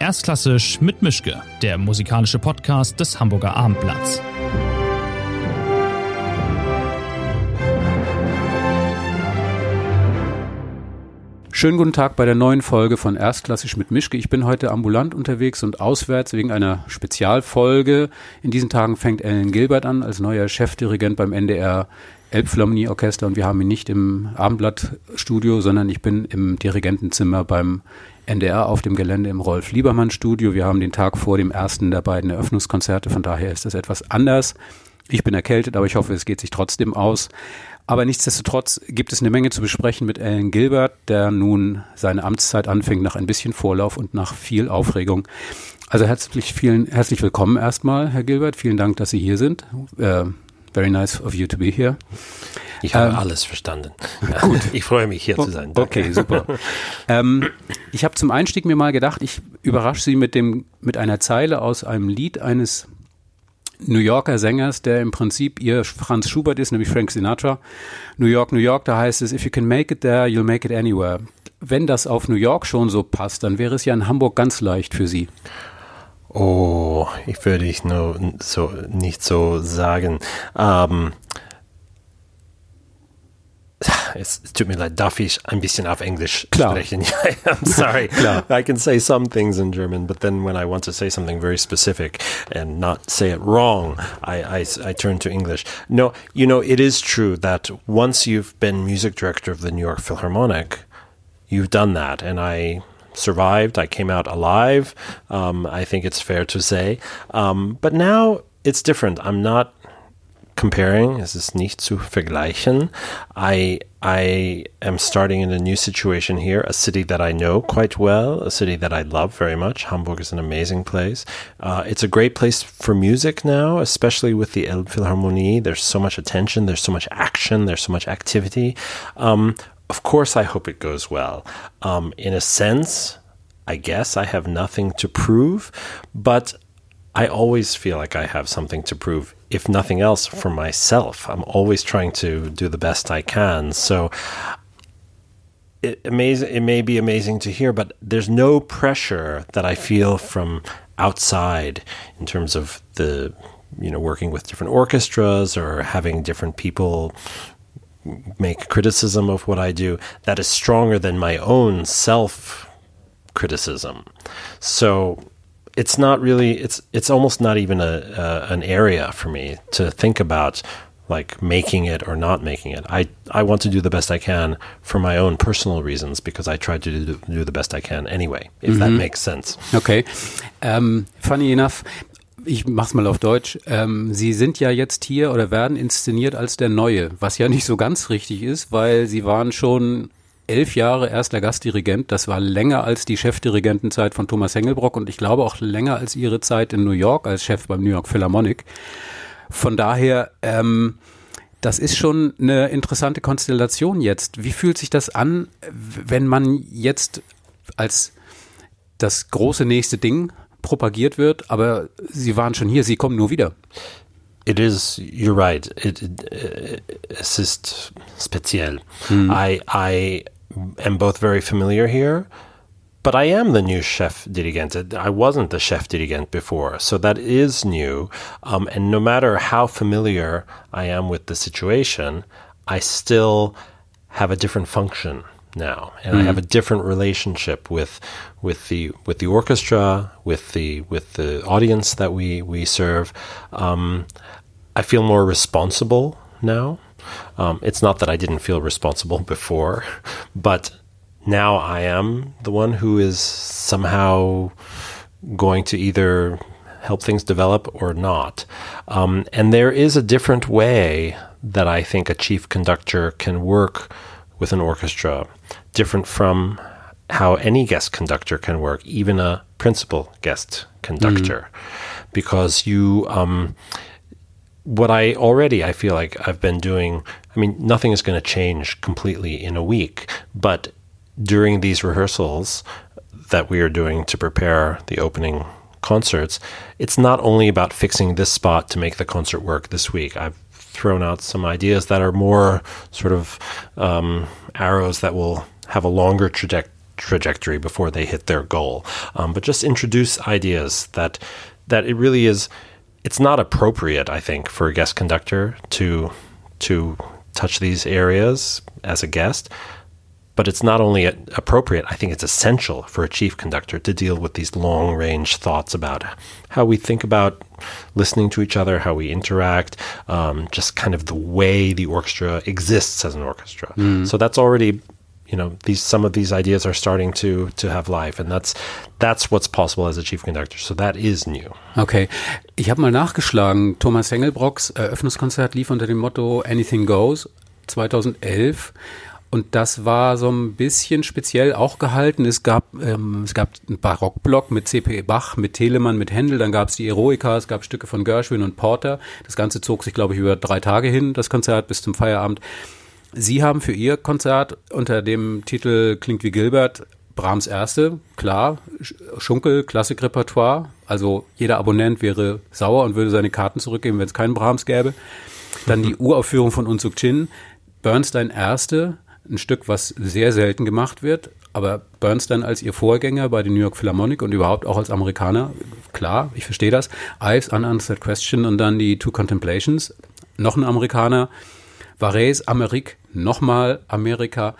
Erstklassisch mit Mischke, der musikalische Podcast des Hamburger Abendblatts. Schönen guten Tag bei der neuen Folge von Erstklassisch mit Mischke. Ich bin heute ambulant unterwegs und auswärts wegen einer Spezialfolge. In diesen Tagen fängt Ellen Gilbert an als neuer Chefdirigent beim NDR Elbphilharmonie Orchester und wir haben ihn nicht im Abendblattstudio, sondern ich bin im Dirigentenzimmer beim NDR auf dem Gelände im Rolf Liebermann Studio. Wir haben den Tag vor dem ersten der beiden Eröffnungskonzerte, von daher ist das etwas anders. Ich bin erkältet, aber ich hoffe, es geht sich trotzdem aus. Aber nichtsdestotrotz gibt es eine Menge zu besprechen mit Alan Gilbert, der nun seine Amtszeit anfängt nach ein bisschen Vorlauf und nach viel Aufregung. Also herzlich, vielen, herzlich willkommen erstmal, Herr Gilbert. Vielen Dank, dass Sie hier sind. Uh, very nice of you to be here. Ich habe ähm, alles verstanden. Gut. Ich freue mich, hier zu sein. Danke. Okay, super. ähm, ich habe zum Einstieg mir mal gedacht, ich überrasche Sie mit, dem, mit einer Zeile aus einem Lied eines New Yorker Sängers, der im Prinzip ihr Franz Schubert ist, nämlich Frank Sinatra. New York, New York, da heißt es, if you can make it there, you'll make it anywhere. Wenn das auf New York schon so passt, dann wäre es ja in Hamburg ganz leicht für Sie. Oh, ich würde ich nur so nicht so sagen. Ähm, es tut mir leid, darf ich ein bisschen auf Englisch Klar. sprechen? I'm sorry. Klar. I can say some things in German, but then when I want to say something very specific and not say it wrong, I, I, I turn to English. No, you know, it is true that once you've been music director of the New York Philharmonic, you've done that. And I survived. I came out alive. Um, I think it's fair to say. Um, but now it's different. I'm not comparing. Es ist nicht zu vergleichen. I I am starting in a new situation here, a city that I know quite well, a city that I love very much. Hamburg is an amazing place. Uh, it's a great place for music now, especially with the Elbphilharmonie. There's so much attention, there's so much action, there's so much activity. Um, of course, I hope it goes well. Um, in a sense, I guess I have nothing to prove, but I always feel like I have something to prove, if nothing else, for myself. I'm always trying to do the best I can. So it, it may be amazing to hear, but there's no pressure that I feel from outside in terms of the, you know, working with different orchestras or having different people make criticism of what I do that is stronger than my own self criticism. So it's not really it's it's almost not even a, a an area for me to think about like making it or not making it. I I want to do the best I can for my own personal reasons because I try to do, do the best I can anyway. If mhm. that makes sense. Okay. Um, funny enough, ich mach's mal auf Deutsch. Ähm, Sie sind ja jetzt hier oder werden inszeniert als der Neue, was ja nicht so ganz richtig ist, weil Sie waren schon elf Jahre erster Gastdirigent. Das war länger als die Chefdirigentenzeit von Thomas Hengelbrock und ich glaube auch länger als Ihre Zeit in New York als Chef beim New York Philharmonic. Von daher, ähm, das ist schon eine interessante Konstellation jetzt. Wie fühlt sich das an, wenn man jetzt als das große nächste Ding propagiert wird, aber Sie waren schon hier, Sie kommen nur wieder? It is. You're right. It, it, es ist speziell. Mm. I I am both very familiar here, but I am the new chef dirigent. I wasn't the chef dirigent before, so that is new. Um, and no matter how familiar I am with the situation, I still have a different function now, and mm. I have a different relationship with with the with the orchestra, with the with the audience that we we serve. Um, I feel more responsible now um, it's not that I didn't feel responsible before, but now I am the one who is somehow going to either help things develop or not. Um, and there is a different way that I think a chief conductor can work with an orchestra, different from how any guest conductor can work, even a principal guest conductor, mm. because you. Um, what I already I feel like I've been doing. I mean, nothing is going to change completely in a week, but during these rehearsals that we are doing to prepare the opening concerts, it's not only about fixing this spot to make the concert work this week. I've thrown out some ideas that are more sort of um, arrows that will have a longer trajectory trajectory before they hit their goal. Um, but just introduce ideas that that it really is. It's not appropriate, I think, for a guest conductor to to touch these areas as a guest. But it's not only appropriate, I think it's essential for a chief conductor to deal with these long range thoughts about how we think about listening to each other, how we interact, um, just kind of the way the orchestra exists as an orchestra. Mm. So that's already you know these some of these ideas are starting to to have life and that's that's what's possible as a chief conductor. So that is new. Okay. Ich habe mal nachgeschlagen. Thomas Hengelbrocks Eröffnungskonzert lief unter dem Motto Anything Goes 2011 und das war so ein bisschen speziell auch gehalten. Es gab, ähm, es gab einen Barockblock mit C.P. Bach, mit Telemann, mit Händel, dann gab es die Eroica, es gab Stücke von Gershwin und Porter. Das Ganze zog sich, glaube ich, über drei Tage hin, das Konzert bis zum Feierabend. Sie haben für Ihr Konzert unter dem Titel Klingt wie Gilbert Brahms Erste, klar, Schunkel, Klassikrepertoire. Also jeder Abonnent wäre sauer und würde seine Karten zurückgeben, wenn es keinen Brahms gäbe. Dann die Uraufführung von Unsuk Chin, Bernstein Erste, ein Stück, was sehr selten gemacht wird. Aber Bernstein als ihr Vorgänger bei den New York Philharmonic und überhaupt auch als Amerikaner, klar, ich verstehe das. Ives Unanswered Question und dann die Two Contemplations, noch ein Amerikaner. Varese, Amerik, nochmal Amerika.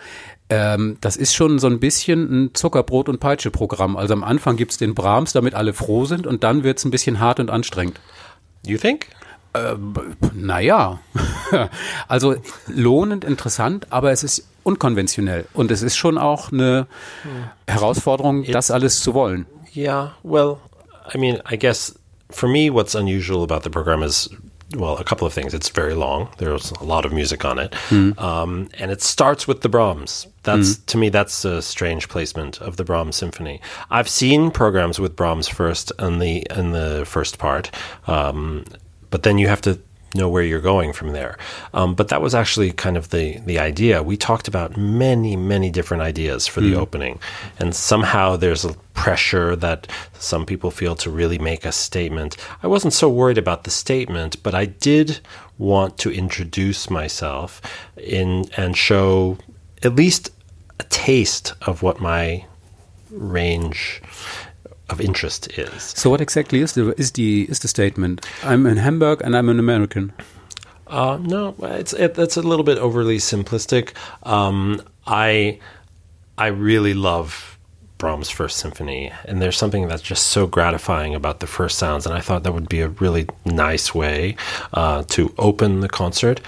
Ähm, das ist schon so ein bisschen ein Zuckerbrot- und Peitsche-Programm. Also am Anfang gibt es den Brahms, damit alle froh sind und dann wird es ein bisschen hart und anstrengend. You think? Äh, naja, also lohnend, interessant, aber es ist unkonventionell und es ist schon auch eine Herausforderung, It, das alles zu wollen. Yeah, well, I mean, I guess for me, what's unusual about the program is well, a couple of things. It's very long. There's a lot of music on it, mm. um, and it starts with the Brahms. That's mm. to me, that's a strange placement of the Brahms symphony. I've seen programs with Brahms first in the in the first part, um, but then you have to know where you're going from there. Um, but that was actually kind of the the idea. We talked about many many different ideas for the mm. opening, and somehow there's a pressure that some people feel to really make a statement. I wasn't so worried about the statement, but I did want to introduce myself in and show at least a taste of what my range of interest is. So, what exactly is the is the is the statement? I'm in Hamburg and I'm an American. Uh, no, it's it, that's a little bit overly simplistic. Um, I I really love Brahms' First Symphony, and there's something that's just so gratifying about the first sounds, and I thought that would be a really nice way uh, to open the concert.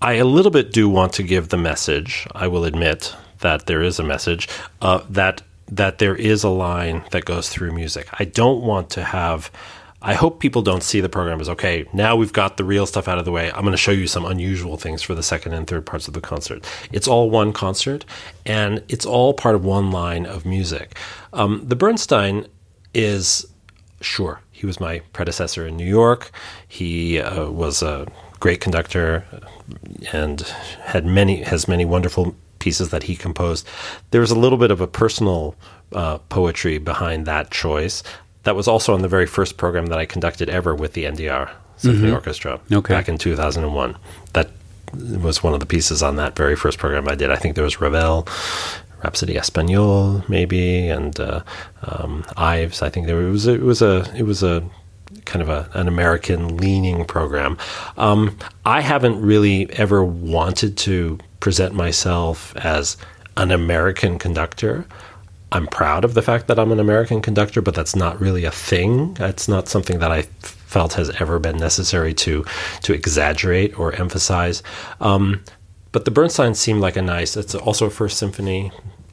I a little bit do want to give the message. I will admit that there is a message uh, that that there is a line that goes through music. I don't want to have. I hope people don't see the program as okay. Now we've got the real stuff out of the way. I'm going to show you some unusual things for the second and third parts of the concert. It's all one concert, and it's all part of one line of music. Um, the Bernstein is sure he was my predecessor in New York. He uh, was a great conductor and had many has many wonderful pieces that he composed. There was a little bit of a personal uh, poetry behind that choice. That was also on the very first program that I conducted ever with the NDR Symphony mm-hmm. Orchestra okay. back in 2001. That was one of the pieces on that very first program I did. I think there was Ravel, Rhapsody Espagnole, maybe, and uh, um, Ives. I think there was a, it was a it was a kind of a, an American leaning program. Um, I haven't really ever wanted to present myself as an American conductor. I'm proud of the fact that I'm an American conductor, but that's not really a thing. It's not something that I felt has ever been necessary to to exaggerate or emphasize. Um, but the Bernstein seemed like a nice. It's also a first symphony,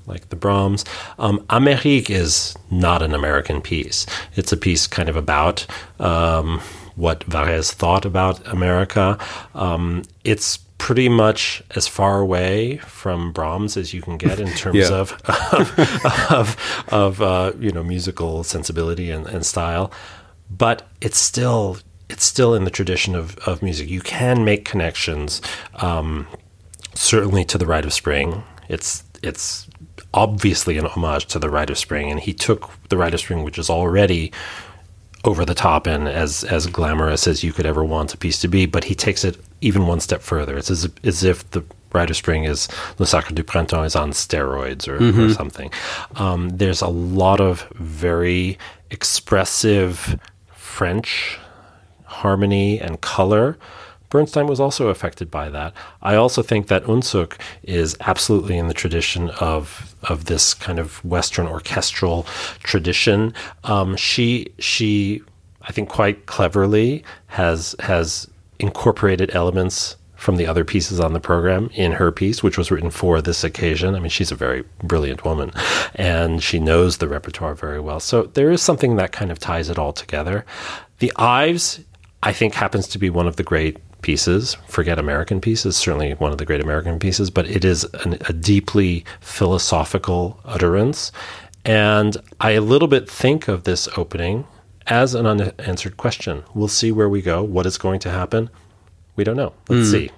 like the Brahms. Um, Amérique is not an American piece. It's a piece kind of about um, what Varese thought about America. Um, it's pretty much as far away from Brahms as you can get in terms of of, of, of uh, you know musical sensibility and, and, style, but it's still it's still in the tradition of, of music. You can make connections, um, certainly to the Rite of Spring. It's it's obviously an homage to the Rite of Spring, and he took the Rite of Spring, which is already over the top and as as glamorous as you could ever want a piece to be, but he takes it even one step further. It's as, as if the Rite of Spring is Le Sacre du Printemps is on steroids or, mm-hmm. or something. Um, there's a lot of very expressive French harmony and color. Bernstein was also affected by that. I also think that Unsuk is absolutely in the tradition of of this kind of Western orchestral tradition. Um, she she I think quite cleverly has has incorporated elements from the other pieces on the program in her piece, which was written for this occasion. I mean, she's a very brilliant woman and she knows the repertoire very well. So there is something that kind of ties it all together. The Ives, I think, happens to be one of the great pieces. Forget American pieces, certainly one of the great American pieces, but it is an, a deeply philosophical utterance. And I a little bit think of this opening as an unanswered question. We'll see where we go, what is going to happen. We don't know. Let's mm. see.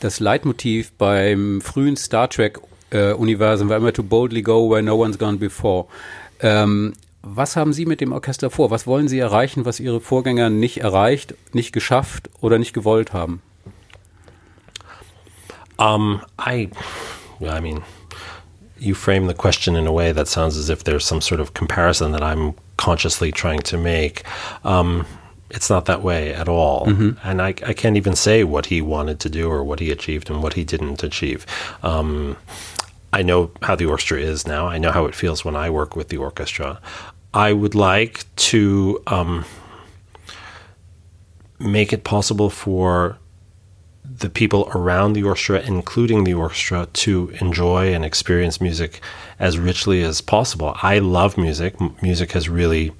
Das Leitmotiv beim frühen Star Trek äh, Universum war immer to boldly go where no one's gone before. Ähm, was haben Sie mit dem Orchester vor? Was wollen Sie erreichen, was Ihre Vorgänger nicht erreicht, nicht geschafft oder nicht gewollt haben? Um, I, I mean, you frame the question in a way that sounds as if there's some sort of comparison that I'm consciously trying to make. Um, it's not that way at all. Mm-hmm. And I, I, can't even say what he wanted to do or what he achieved and what he didn't achieve. Um, I know how the orchestra is now. I know how it feels when I work with the orchestra. I would like to um, make it possible for the people around the orchestra, including the orchestra, to enjoy and experience music as richly as possible. I love music. M- music has really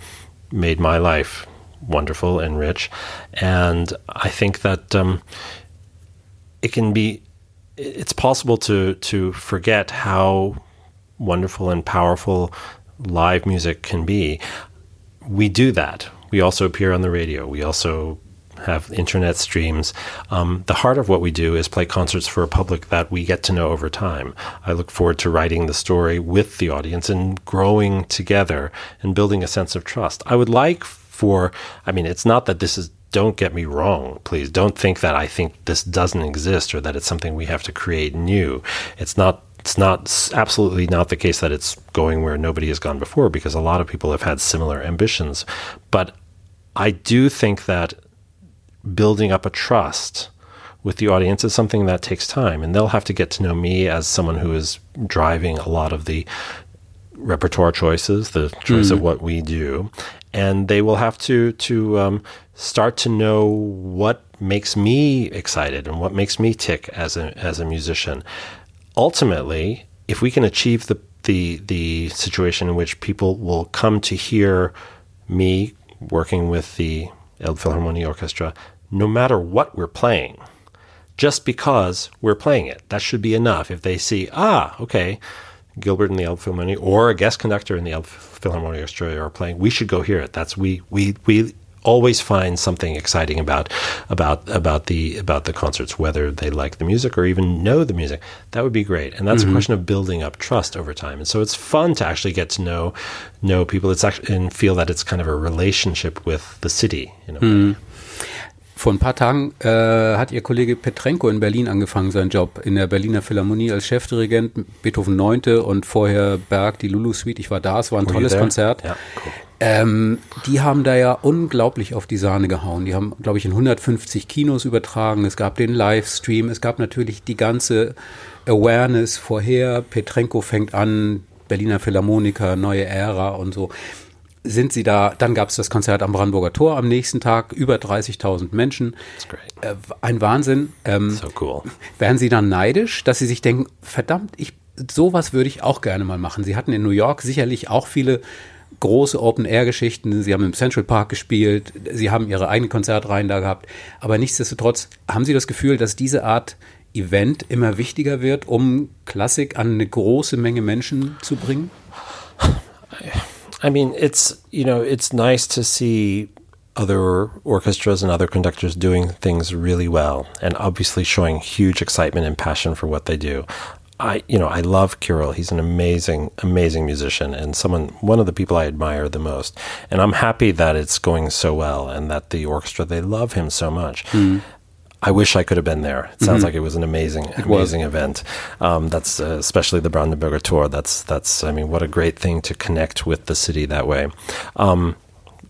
made my life wonderful and rich. And I think that um, it can be, it's possible to, to forget how wonderful and powerful live music can be. We do that. We also appear on the radio. We also have internet streams. Um, the heart of what we do is play concerts for a public that we get to know over time. I look forward to writing the story with the audience and growing together and building a sense of trust. I would like for, I mean, it's not that this is, don't get me wrong, please. Don't think that I think this doesn't exist or that it's something we have to create new. It's not it's not absolutely not the case that it's going where nobody has gone before because a lot of people have had similar ambitions. But I do think that building up a trust with the audience is something that takes time and they'll have to get to know me as someone who is driving a lot of the repertoire choices, the choice mm. of what we do, and they will have to to um, start to know what makes me excited and what makes me tick as a as a musician. Ultimately, if we can achieve the the the situation in which people will come to hear me working with the Elbphilharmonie Orchestra, no matter what we're playing, just because we're playing it, that should be enough. If they see, ah, okay, Gilbert and the Elbphilharmonie or a guest conductor in the Elbphilharmonie Orchestra are playing, we should go hear it. That's we we we always find something exciting about about about the about the concerts, whether they like the music or even know the music. That would be great, and that's mm-hmm. a question of building up trust over time. And so it's fun to actually get to know know people. It's actually and feel that it's kind of a relationship with the city in a mm-hmm. way. Vor ein paar Tagen äh, hat Ihr Kollege Petrenko in Berlin angefangen, seinen Job in der Berliner Philharmonie als Chefdirigent, Beethoven 9. und vorher Berg, die Lulu Suite. Ich war da, es war ein Were tolles Konzert. Ja, cool. Ähm, die haben da ja unglaublich auf die Sahne gehauen. Die haben, glaube ich, in 150 Kinos übertragen. Es gab den Livestream. Es gab natürlich die ganze Awareness vorher. Petrenko fängt an, Berliner Philharmoniker, neue Ära und so sind sie da, dann gab es das Konzert am Brandenburger Tor am nächsten Tag, über 30.000 Menschen. Äh, ein Wahnsinn. Ähm, so cool. Wären Sie dann neidisch, dass Sie sich denken, verdammt, ich, sowas würde ich auch gerne mal machen. Sie hatten in New York sicherlich auch viele große Open-Air-Geschichten. Sie haben im Central Park gespielt, Sie haben Ihre eigenen Konzertreihen da gehabt. Aber nichtsdestotrotz, haben Sie das Gefühl, dass diese Art Event immer wichtiger wird, um Klassik an eine große Menge Menschen zu bringen? I mean, it's you know, it's nice to see other orchestras and other conductors doing things really well, and obviously showing huge excitement and passion for what they do. I, you know, I love Kirill. He's an amazing, amazing musician and someone, one of the people I admire the most. And I'm happy that it's going so well and that the orchestra, they love him so much. Mm. I wish I could have been there. It sounds mm-hmm. like it was an amazing, it amazing was. event. Um, that's uh, especially the Brandenburger Tor. That's that's. I mean, what a great thing to connect with the city that way. Um,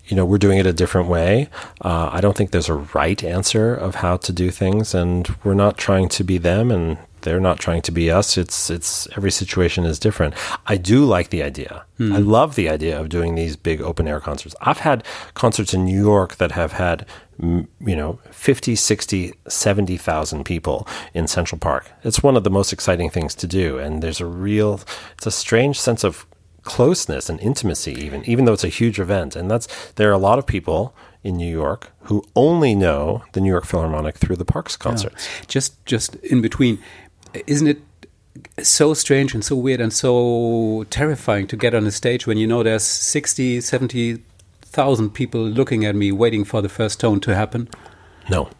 you know, we're doing it a different way. Uh, I don't think there's a right answer of how to do things, and we're not trying to be them, and they're not trying to be us. It's it's every situation is different. I do like the idea. Mm. I love the idea of doing these big open air concerts. I've had concerts in New York that have had you know 50, 60, 70,000 people in Central Park. It's one of the most exciting things to do and there's a real it's a strange sense of closeness and intimacy even even though it's a huge event and that's there are a lot of people in New York who only know the New York Philharmonic through the Parks concerts. Yeah. Just just in between isn't it so strange and so weird and so terrifying to get on a stage when you know there's 60 70,000 people looking at me waiting for the first tone to happen? No.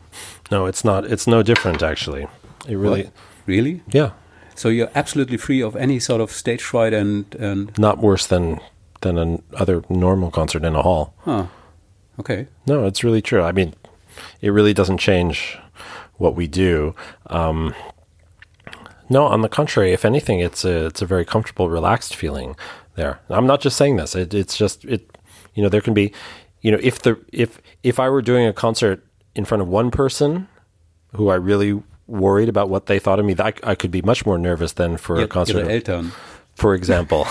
No, it's not it's no different actually. It really what? Really? Yeah. So you're absolutely free of any sort of stage fright and, and not worse than than another normal concert in a hall. Huh. Okay. No, it's really true. I mean, it really doesn't change what we do. Um, no, on the contrary, if anything, it's a it's a very comfortable, relaxed feeling there. I'm not just saying this. It, it's just it. You know, there can be, you know, if the if if I were doing a concert in front of one person who I really worried about what they thought of me, I, I could be much more nervous than for a concert. Ihre Eltern. For example,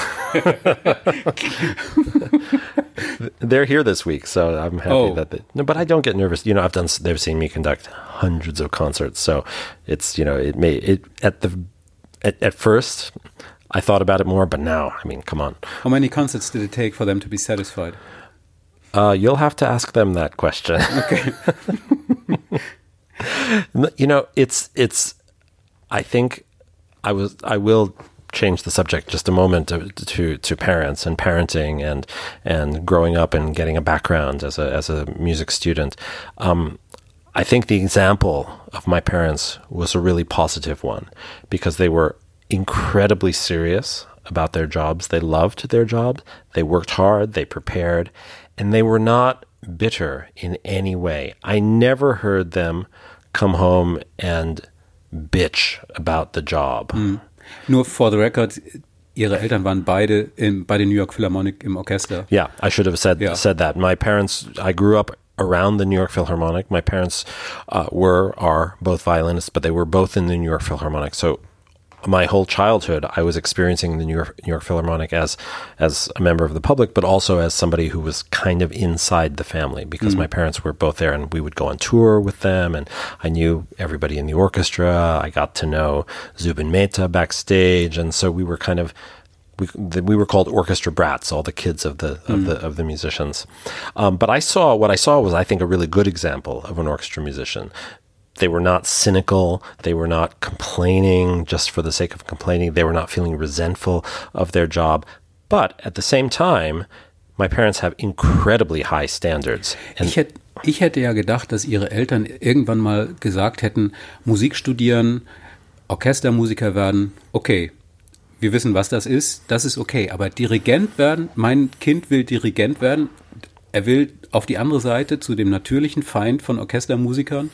they're here this week, so I'm happy oh. that. They, no, but I don't get nervous. You know, I've done. They've seen me conduct hundreds of concerts, so it's you know it may it at the at, at first I thought about it more, but now I mean, come on. How many concerts did it take for them to be satisfied? Uh, you'll have to ask them that question. Okay. you know, it's it's. I think I was. I will change the subject just a moment to, to, to parents and parenting and and growing up and getting a background as a as a music student. Um, I think the example of my parents was a really positive one because they were incredibly serious about their jobs. They loved their job. They worked hard. They prepared, and they were not bitter in any way. I never heard them come home and bitch about the job. Mm. Nur for the record, ihre Eltern waren beide in, bei den New York Philharmonic im Orchester. Yeah, I should have said yeah. said that. My parents, I grew up around the New York Philharmonic. My parents uh, were are both violinists, but they were both in the New York Philharmonic. So my whole childhood, I was experiencing the New York, New York Philharmonic as as a member of the public, but also as somebody who was kind of inside the family because mm. my parents were both there, and we would go on tour with them, and I knew everybody in the orchestra. I got to know Zubin Mehta backstage, and so we were kind of we, we were called orchestra brats, all the kids of the of mm. the of the musicians. Um, but I saw what I saw was, I think, a really good example of an orchestra musician they were not cynical. They were not complaining just for the sake of complaining. They were not feeling resentful of their job. But at the same time, my parents have incredibly high standards. ich, hätte, ich hätte ja gedacht, dass ihre Eltern irgendwann mal gesagt hätten, Musik studieren, Orchestermusiker werden, okay. Wir wissen, was das ist, das ist okay. Aber Dirigent werden, mein Kind will Dirigent werden, er will auf die andere Seite zu dem natürlichen Feind von Orchestermusikern.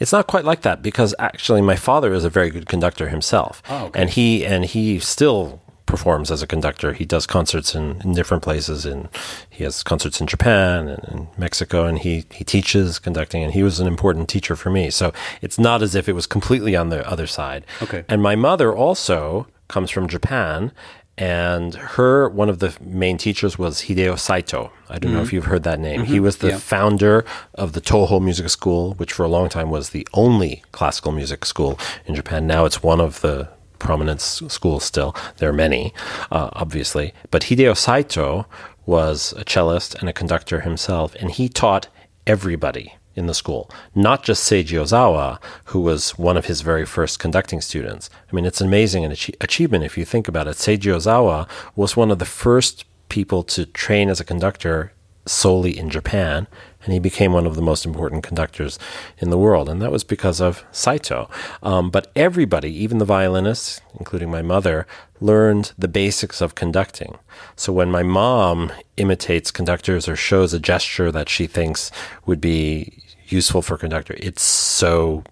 It's not quite like that because actually my father is a very good conductor himself, oh, okay. and he and he still performs as a conductor. He does concerts in, in different places. And he has concerts in Japan and in Mexico, and he he teaches conducting. And he was an important teacher for me. So it's not as if it was completely on the other side. Okay. And my mother also comes from Japan, and her one of the main teachers was Hideo Saito. I don't mm-hmm. know if you've heard that name. Mm-hmm. He was the yeah. founder of the Toho Music School, which for a long time was the only classical music school in Japan. Now it's one of the prominent schools still. There are many, uh, obviously. But Hideo Saito was a cellist and a conductor himself, and he taught everybody in the school, not just Seiji Ozawa, who was one of his very first conducting students. I mean, it's amazing an achievement if you think about it. Seiji Ozawa was one of the first people to train as a conductor solely in Japan, and he became one of the most important conductors in the world. And that was because of Saito. Um, but everybody, even the violinists, including my mother, learned the basics of conducting. So when my mom imitates conductors or shows a gesture that she thinks would be useful for a conductor. It's so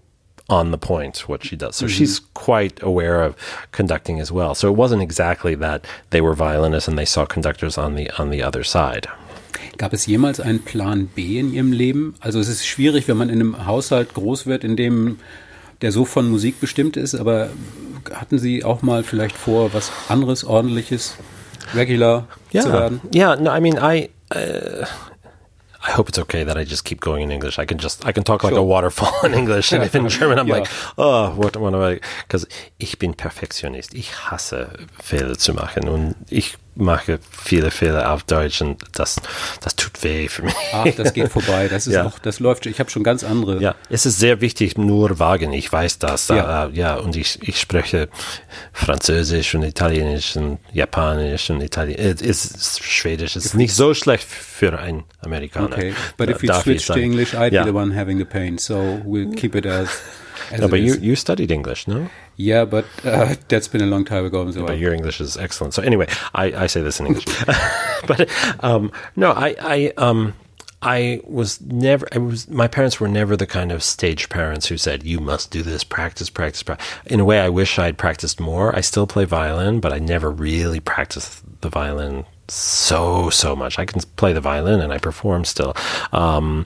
on the point what she does. So mm-hmm. she's quite aware of conducting as well. So it wasn't exactly that they were violinists and they saw conductors on the on the other side. Gab es jemals einen Plan B in Ihrem Leben? Also es ist schwierig, wenn man in einem Haushalt groß wird, in dem der so von Musik bestimmt ist, aber hatten Sie auch mal vielleicht vor, was anderes, ordentliches, regular yeah. zu werden? Yeah, no, I mean, I, uh, I hope it's okay that I just keep going in English. I can just I can talk like sure. a waterfall in English, and if in German I'm yeah. like, oh, what, what am I? Because ich bin Perfektionist. Ich hasse Fehler zu machen und ich mache viele Fehler auf Deutsch und das, das tut weh für mich. Ach, das geht vorbei. Das ist ja. auch, das läuft. Ich habe schon ganz andere. Ja, es ist sehr wichtig, nur wagen. Ich weiß das. Ja, uh, ja und ich, ich spreche Französisch und Italienisch und Japanisch und Italienisch. Es ist Schwedisch. Es ist nicht so schlecht für einen Amerikaner. Okay, but if you switch to English, I'd be the one having the pain. So we'll keep it as no, but you, you studied English, no? Yeah, but uh, that's been a long time ago. So but your English is excellent. So anyway, I, I say this in English, but um, no, I I um, I was never. I was. My parents were never the kind of stage parents who said you must do this, practice, practice, practice. In a way, I wish I'd practiced more. I still play violin, but I never really practiced the violin so so much. I can play the violin and I perform still. Um,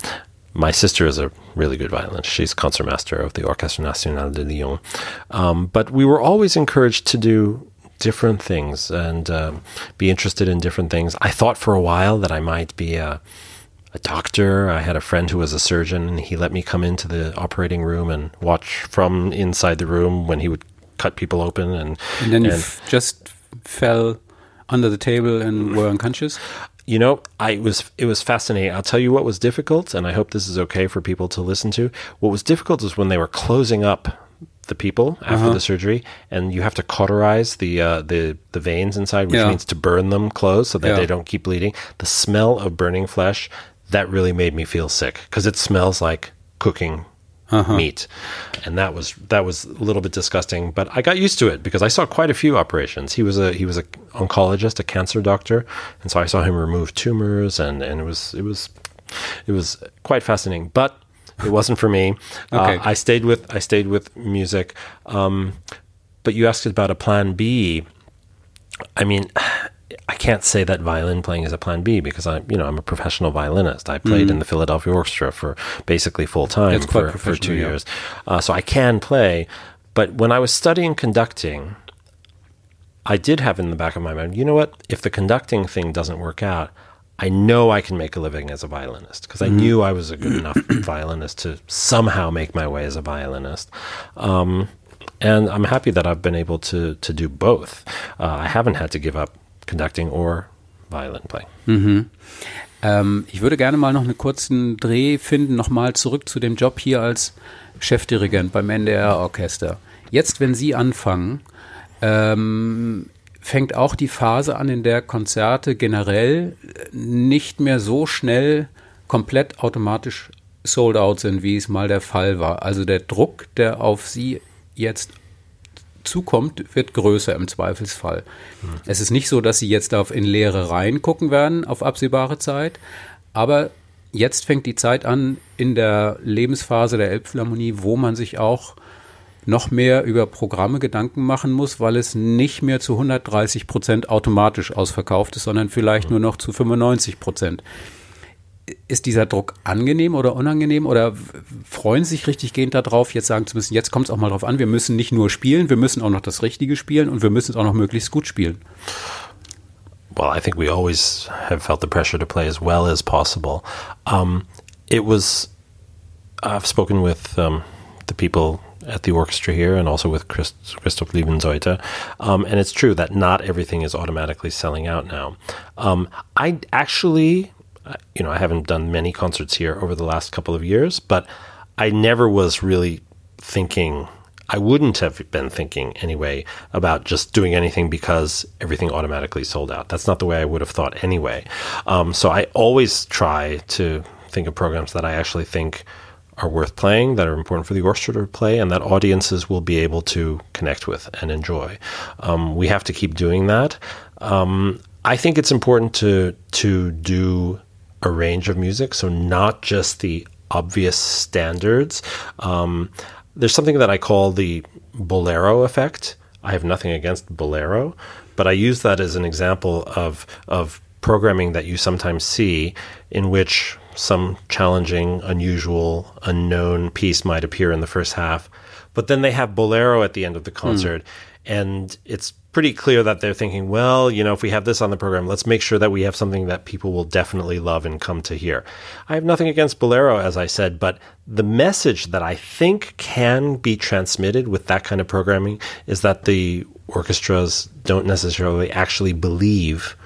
my sister is a really good violinist. She's concertmaster of the Orchestre National de Lyon. Um, but we were always encouraged to do different things and um, be interested in different things. I thought for a while that I might be a, a doctor. I had a friend who was a surgeon, and he let me come into the operating room and watch from inside the room when he would cut people open. And, and then and you just fell under the table and were unconscious? You know, I was it was fascinating. I'll tell you what was difficult, and I hope this is okay for people to listen to. What was difficult is when they were closing up the people after uh-huh. the surgery, and you have to cauterize the uh, the the veins inside, which yeah. means to burn them closed so that yeah. they don't keep bleeding. The smell of burning flesh that really made me feel sick because it smells like cooking uh-huh. meat, and that was that was a little bit disgusting. But I got used to it because I saw quite a few operations. He was a he was a oncologist, a cancer doctor, and so I saw him remove tumors, and and it was it was it was quite fascinating. But it wasn't for me. okay. Uh, I stayed with I stayed with music. Um, but you asked about a plan B. I mean, I can't say that violin playing is a plan B because I'm, you know, I'm a professional violinist. I played mm. in the Philadelphia Orchestra for basically full time for, for two yeah. years. Uh, so I can play. But when I was studying conducting, I did have in the back of my mind, you know what? If the conducting thing doesn't work out, I know I can make a living as a violinist because I mm knew I was a good enough violinist to somehow make my way as a violinist. Um, and I'm happy that I've been able to to do both. Uh, I haven't had to give up conducting or violin playing. Mhm. Ähm, ich würde gerne mal noch einen kurzen Dreh finden, nochmal zurück zu dem Job hier als Chefdirigent beim NDR-Orchester. Jetzt, wenn Sie anfangen, ähm, fängt auch die Phase an, in der Konzerte generell nicht mehr so schnell komplett automatisch sold out sind, wie es mal der Fall war. Also der Druck, der auf Sie jetzt zukommt, wird größer im Zweifelsfall. Mhm. Es ist nicht so, dass sie jetzt auf in leere Reihen gucken werden auf absehbare Zeit, aber jetzt fängt die Zeit an in der Lebensphase der Elbphilharmonie, wo man sich auch noch mehr über Programme Gedanken machen muss, weil es nicht mehr zu 130 Prozent automatisch ausverkauft ist, sondern vielleicht nur noch zu 95 Prozent ist dieser Druck angenehm oder unangenehm oder freuen sich richtig gehend darauf, jetzt sagen zu müssen, jetzt kommt es auch mal drauf an, wir müssen nicht nur spielen, wir müssen auch noch das Richtige spielen und wir müssen es auch noch möglichst gut spielen? Well, I think we always have felt the pressure to play as well as possible. Um, it was, I've spoken with um, the people at the orchestra here and also with Christ, Christoph Liebenzeute. Um, and it's true that not everything is automatically selling out now. Um, I actually you know, I haven't done many concerts here over the last couple of years, but I never was really thinking, I wouldn't have been thinking anyway about just doing anything because everything automatically sold out. That's not the way I would have thought anyway. Um, so I always try to think of programs that I actually think are worth playing, that are important for the orchestra to play, and that audiences will be able to connect with and enjoy. Um, we have to keep doing that. Um, I think it's important to to do a range of music. So not just the obvious standards. Um, there's something that I call the bolero effect. I have nothing against bolero, but I use that as an example of of programming that you sometimes see in which some challenging, unusual, unknown piece might appear in the first half, but then they have bolero at the end of the concert, mm. And it's pretty clear that they're thinking, well, you know, if we have this on the program, let's make sure that we have something that people will definitely love and come to hear. I have nothing against Bolero, as I said, but the message that I think can be transmitted with that kind of programming is that the orchestras don't necessarily actually believe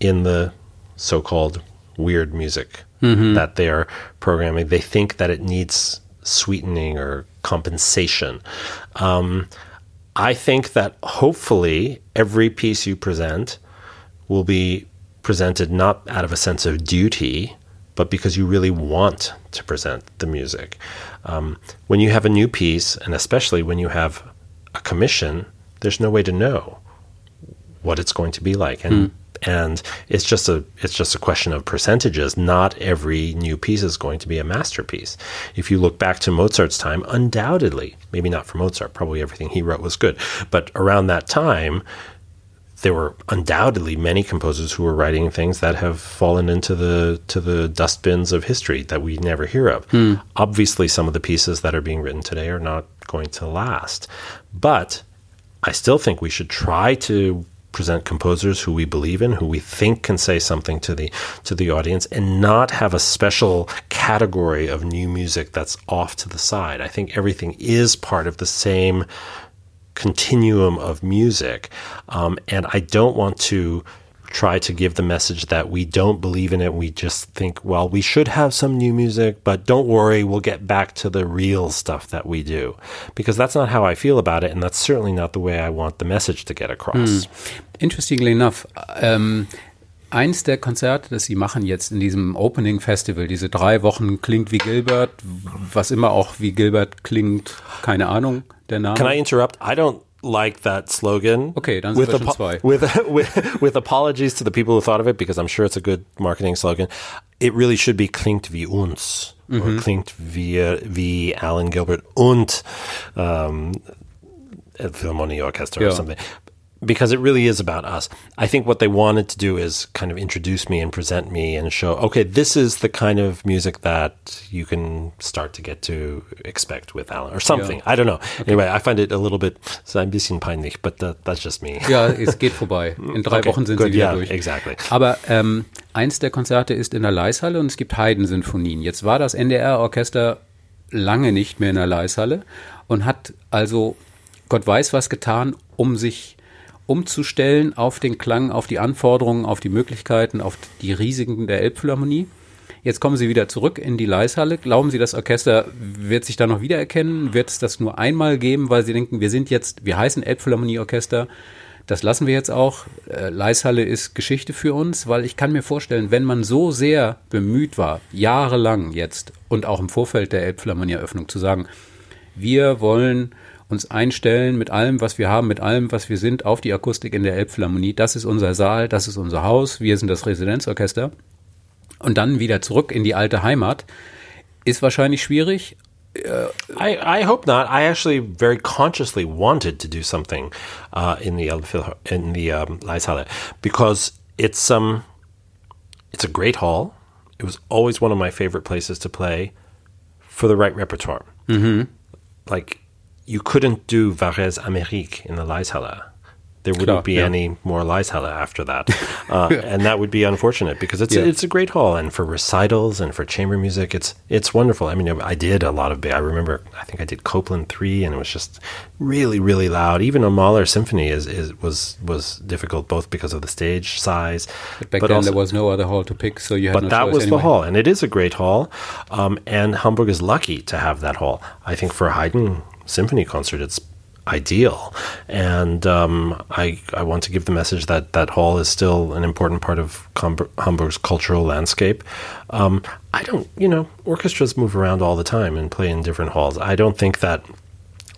in the so called weird music mm-hmm. that they're programming. They think that it needs sweetening or compensation. Um, I think that hopefully every piece you present will be presented not out of a sense of duty, but because you really want to present the music. Um, when you have a new piece, and especially when you have a commission, there's no way to know what it's going to be like. And mm and it's just a it's just a question of percentages not every new piece is going to be a masterpiece if you look back to mozart's time undoubtedly maybe not for mozart probably everything he wrote was good but around that time there were undoubtedly many composers who were writing things that have fallen into the to the dustbins of history that we never hear of. Hmm. Obviously, some of the pieces that are being written today are not going to last, but I still think we should try to present composers who we believe in, who we think can say something to the to the audience, and not have a special category of new music that's off to the side. I think everything is part of the same continuum of music, um, and I don't want to try to give the message that we don't believe in it. We just think, well, we should have some new music, but don't worry, we'll get back to the real stuff that we do. Because that's not how I feel about it, and that's certainly not the way I want the message to get across. Hmm. Interestingly enough, ähm, eins der Konzerte, das Sie machen jetzt in diesem Opening Festival, diese drei Wochen klingt wie Gilbert, was immer auch wie Gilbert klingt, keine Ahnung, der Name. Can I interrupt? I don't like that slogan. Okay, dann with, apo- with, with with apologies to the people who thought of it because I'm sure it's a good marketing slogan. It really should be klingt wie uns mm-hmm. or klingt wie wie Alan Gilbert und um, Philharmonie Orchestra yeah. or something because it really is about us. I think what they wanted to do is kind of introduce me and present me and show, okay, this is the kind of music that you can start to get to expect with Alan or something. Yeah. I don't know. Okay. Anyway, I find it a little bit so ein bisschen peinlich, but that, that's just me. Ja, es geht vorbei. In drei okay, Wochen sind good, sie wieder yeah, durch. Exactly. Aber ähm, eins der Konzerte ist in der Leishalle und es gibt Haydn-Sinfonien. Jetzt war das NDR-Orchester lange nicht mehr in der Leishalle und hat also Gott weiß was getan, um sich umzustellen auf den Klang, auf die Anforderungen, auf die Möglichkeiten, auf die Risiken der Elbphilharmonie. Jetzt kommen Sie wieder zurück in die Leishalle. Glauben Sie, das Orchester wird sich da noch wiedererkennen? Wird es das nur einmal geben, weil Sie denken, wir sind jetzt, wir heißen Elbphilharmonie-Orchester, das lassen wir jetzt auch. Äh, Leishalle ist Geschichte für uns, weil ich kann mir vorstellen, wenn man so sehr bemüht war, jahrelang jetzt und auch im Vorfeld der Elbphilharmonie-Eröffnung zu sagen, wir wollen uns einstellen mit allem, was wir haben, mit allem, was wir sind, auf die Akustik in der Elbphilharmonie. Das ist unser Saal, das ist unser Haus, wir sind das Residenzorchester. Und dann wieder zurück in die alte Heimat ist wahrscheinlich schwierig. Uh, I, I hope not. I actually very consciously wanted to do something uh, in the in the um, Leishalle because it's um it's a great hall. It was always one of my favorite places to play for the right repertoire. Mm -hmm. Like you couldn't do Varese Amérique in the Laeiszhalle. There wouldn't be yeah. any more Laeiszhalle after that, uh, and that would be unfortunate because it's yeah. it's a great hall, and for recitals and for chamber music, it's it's wonderful. I mean, I did a lot of. I remember, I think I did Copland three, and it was just really really loud. Even a Mahler symphony is, is was was difficult both because of the stage size. But back but then also, there was no other hall to pick, so you had. But no that was anyway. the hall, and it is a great hall, um, and Hamburg is lucky to have that hall. I think for Haydn symphony concert, it's ideal. And um, I, I want to give the message that that hall is still an important part of Hamburg's cultural landscape. Um, I don't, you know, orchestras move around all the time and play in different halls. I don't think that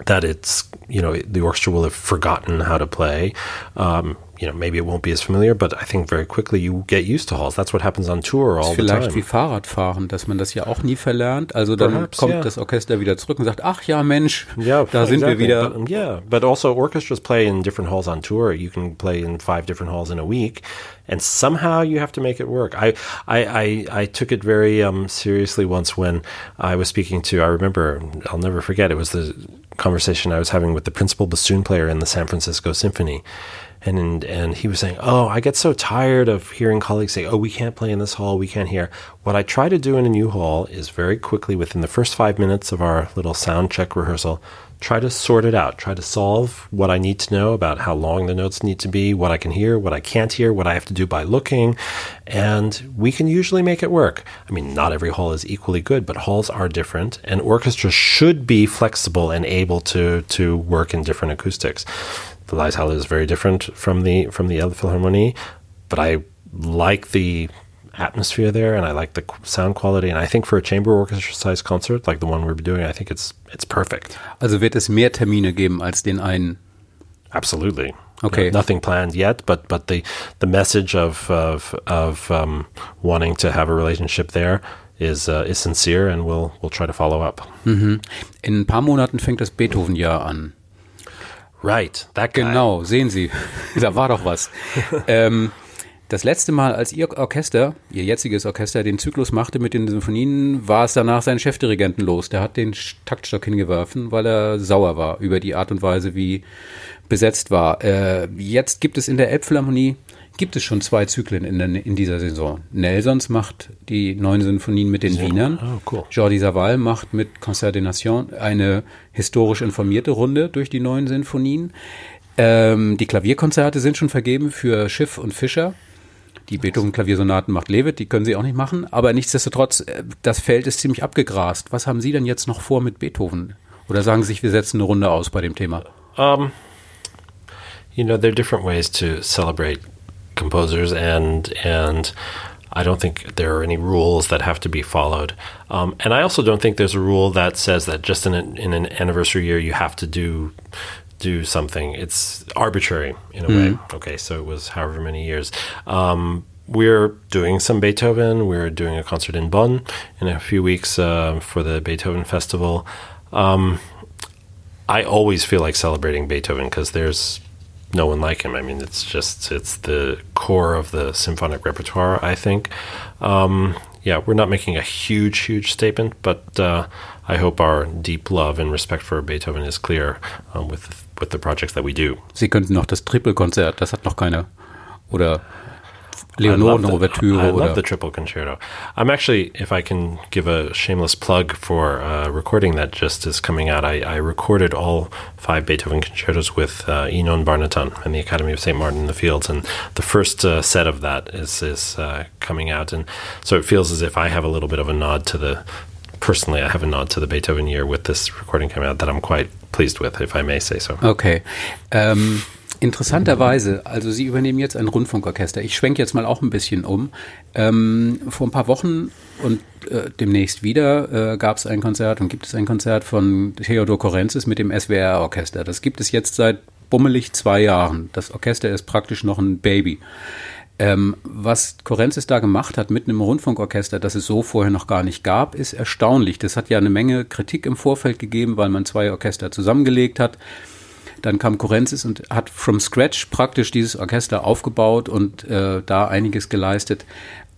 that it's you know the orchestra will have forgotten how to play. Um, you know, maybe it won't be as familiar, but I think very quickly you get used to halls. That's what happens on tour all the time. Vielleicht wie Fahrradfahren, dass man das ja auch nie verlernt. Also dann Perhaps, kommt yeah. das Orchester wieder zurück und sagt, ach ja, Mensch, yeah, da sind exactly. wir wieder. But, yeah, but also orchestras play in different halls on tour. You can play in five different halls in a week. And somehow you have to make it work. I, I, I, I took it very um, seriously once when I was speaking to, I remember, I'll never forget, it was the conversation I was having with the principal bassoon player in the San Francisco Symphony and and he was saying, "Oh, I get so tired of hearing colleagues say, "Oh, we can't play in this hall, we can't hear." What I try to do in a new hall is very quickly within the first 5 minutes of our little sound check rehearsal, try to sort it out, try to solve what I need to know about how long the notes need to be, what I can hear, what I can't hear, what I have to do by looking, and we can usually make it work. I mean, not every hall is equally good, but halls are different, and orchestras should be flexible and able to to work in different acoustics the Laeiszhalle is very different from the from the Elbphilharmonie, but I like the atmosphere there and I like the sound quality and I think for a chamber orchestra size concert like the one we're doing I think it's it's perfect. Also wird es mehr Termine geben als den einen? Absolutely. Okay. You know, nothing planned yet, but but the the message of of of um, wanting to have a relationship there is uh, is sincere and we'll we'll try to follow up. Mhm. In ein paar Monaten fängt das Beethoven-Jahr an. Right, that guy. Genau, sehen Sie, da war doch was. ähm, das letzte Mal, als Ihr Orchester, Ihr jetziges Orchester, den Zyklus machte mit den Symphonien, war es danach seinen Chefdirigenten los. Der hat den Taktstock hingeworfen, weil er sauer war über die Art und Weise, wie besetzt war. Äh, jetzt gibt es in der Elbphilharmonie gibt es schon zwei Zyklen in, der, in dieser Saison. Nelsons macht die neuen Sinfonien mit den Sehr Wienern. Oh, cool. Jordi Savall macht mit Concert des Nations eine historisch informierte Runde durch die neuen Sinfonien. Ähm, die Klavierkonzerte sind schon vergeben für Schiff und Fischer. Die Beethoven-Klaviersonaten macht Levitt, die können sie auch nicht machen. Aber nichtsdestotrotz, äh, das Feld ist ziemlich abgegrast. Was haben Sie denn jetzt noch vor mit Beethoven? Oder sagen Sie sich, wir setzen eine Runde aus bei dem Thema? Um, you know, there are different ways to celebrate composers and and I don't think there are any rules that have to be followed. Um, and I also don't think there's a rule that says that just in, a, in an anniversary year you have to do do something. It's arbitrary in a mm-hmm. way. Okay, so it was however many years. Um, we're doing some Beethoven. We're doing a concert in Bonn in a few weeks uh, for the Beethoven Festival. Um, I always feel like celebrating Beethoven because there's no one like him. I mean, it's just it's the core of the symphonic repertoire. I think. Um, yeah, we're not making a huge, huge statement, but uh, I hope our deep love and respect for Beethoven is clear um, with with the projects that we do. Sie könnten noch das Tripelkonzert, das hat noch keiner. Oder Leonore. I love the triple concerto. I'm actually, if I can give a shameless plug for a recording that just is coming out, I, I recorded all five Beethoven concertos with uh, Inon Barnatan and the Academy of St. Martin in the Fields, and the first uh, set of that is is uh, coming out, and so it feels as if I have a little bit of a nod to the. Personally, I have a nod to the Beethoven year with this recording coming out that I'm quite pleased with, if I may say so. Okay. Um Interessanterweise, also Sie übernehmen jetzt ein Rundfunkorchester. Ich schwenke jetzt mal auch ein bisschen um. Ähm, vor ein paar Wochen und äh, demnächst wieder äh, gab es ein Konzert und gibt es ein Konzert von Theodor Korenzis mit dem SWR-Orchester. Das gibt es jetzt seit bummelig zwei Jahren. Das Orchester ist praktisch noch ein Baby. Ähm, was Korenzis da gemacht hat mit einem Rundfunkorchester, das es so vorher noch gar nicht gab, ist erstaunlich. Das hat ja eine Menge Kritik im Vorfeld gegeben, weil man zwei Orchester zusammengelegt hat. Dann kam Kurenzis und hat from scratch praktisch dieses Orchester aufgebaut und äh, da einiges geleistet.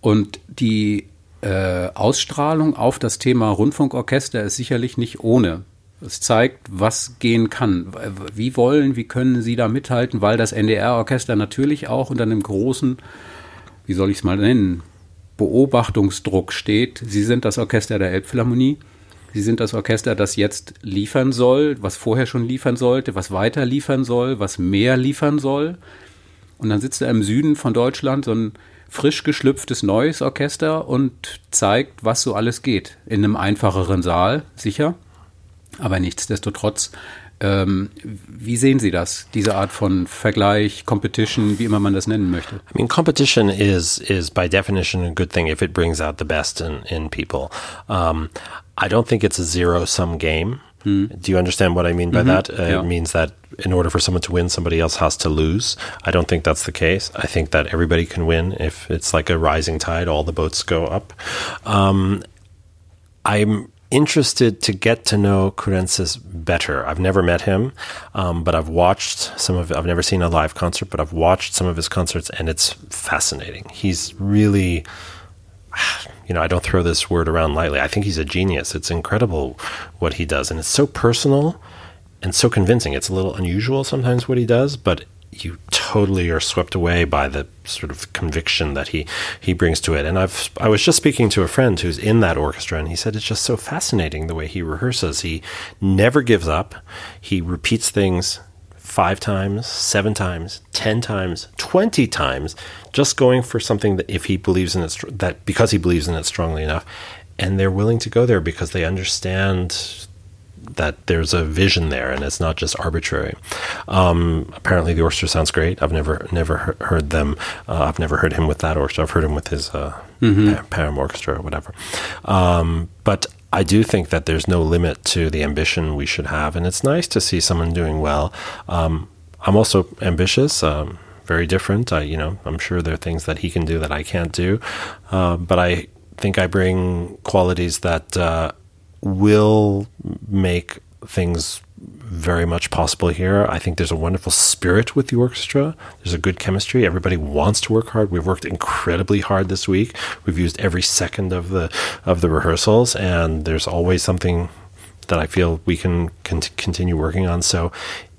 Und die äh, Ausstrahlung auf das Thema Rundfunkorchester ist sicherlich nicht ohne. Es zeigt, was gehen kann. Wie wollen, wie können Sie da mithalten, weil das NDR-Orchester natürlich auch unter einem großen, wie soll ich es mal nennen, Beobachtungsdruck steht. Sie sind das Orchester der Elbphilharmonie. Sie sind das Orchester, das jetzt liefern soll, was vorher schon liefern sollte, was weiter liefern soll, was mehr liefern soll. Und dann sitzt er im Süden von Deutschland so ein frisch geschlüpftes neues Orchester und zeigt, was so alles geht. In einem einfacheren Saal, sicher. Aber nichtsdestotrotz, ähm, wie sehen Sie das, diese Art von Vergleich, Competition, wie immer man das nennen möchte? I mean, competition is is by definition a good thing if it brings out the best in in people. Um, I don't think it's a zero sum game. Do you understand what I mean by that? Uh, Yeah. It means that in order for someone to win, somebody else has to lose. I don't think that's the case. I think that everybody can win if it's like a rising tide, all the boats go up. Um, I'm interested to get to know Currentzis better. I've never met him, um, but I've watched some of. I've never seen a live concert, but I've watched some of his concerts, and it's fascinating. He's really you know, I don't throw this word around lightly. I think he's a genius. It's incredible what he does, and it's so personal and so convincing. It's a little unusual sometimes what he does, but you totally are swept away by the sort of conviction that he he brings to it. And I've I was just speaking to a friend who's in that orchestra, and he said it's just so fascinating the way he rehearses. He never gives up. He repeats things five times, seven times, ten times, twenty times, just going for something that if he believes in it, that because he believes in it strongly enough, and they're willing to go there because they understand that there's a vision there and it's not just arbitrary. Um, apparently, the orchestra sounds great. I've never never heard them. Uh, I've never heard him with that orchestra. I've heard him with his uh, Pa- Param orchestra or whatever. Um, but I do think that there's no limit to the ambition we should have, and it's nice to see someone doing well. Um, I'm also ambitious. Um, very different. I, you know, I'm sure there are things that he can do that I can't do, uh, but I think I bring qualities that uh, will make things very much possible here. I think there's a wonderful spirit with the orchestra. There's a good chemistry. Everybody wants to work hard. We've worked incredibly hard this week. We've used every second of the of the rehearsals, and there's always something that I feel we can con- continue working on. So,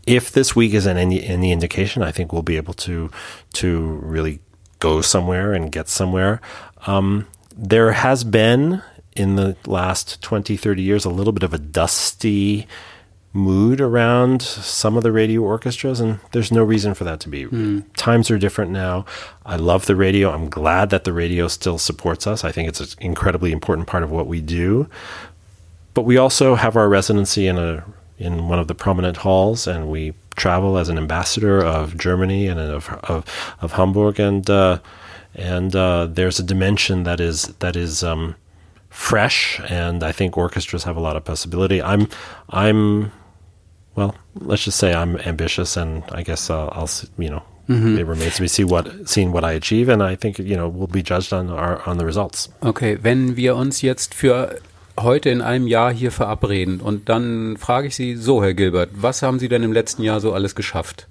if this week is any any indication, I think we'll be able to to really go somewhere and get somewhere. Um, there has been in the last 20, 30 years a little bit of a dusty mood around some of the radio orchestras, and there's no reason for that to be. Times are different now. I love the radio. I'm glad that the radio still supports us. I think it's an incredibly important part of what we do. But we also have our residency in a in one of the prominent halls, and we travel as an ambassador of Germany and of of, of Hamburg, and uh, and uh, there's a dimension that is that is um, fresh, and I think orchestras have a lot of possibility. I'm I'm well, let's just say I'm ambitious, and I guess I'll, I'll you know. It remains to be see what seen what I achieve, and I think you know we'll be judged on our on the results. Okay, wenn wir uns jetzt für heute in einem Jahr hier verabreden und dann frage ich Sie so, Herr Gilbert, was haben Sie denn im letzten Jahr so alles geschafft?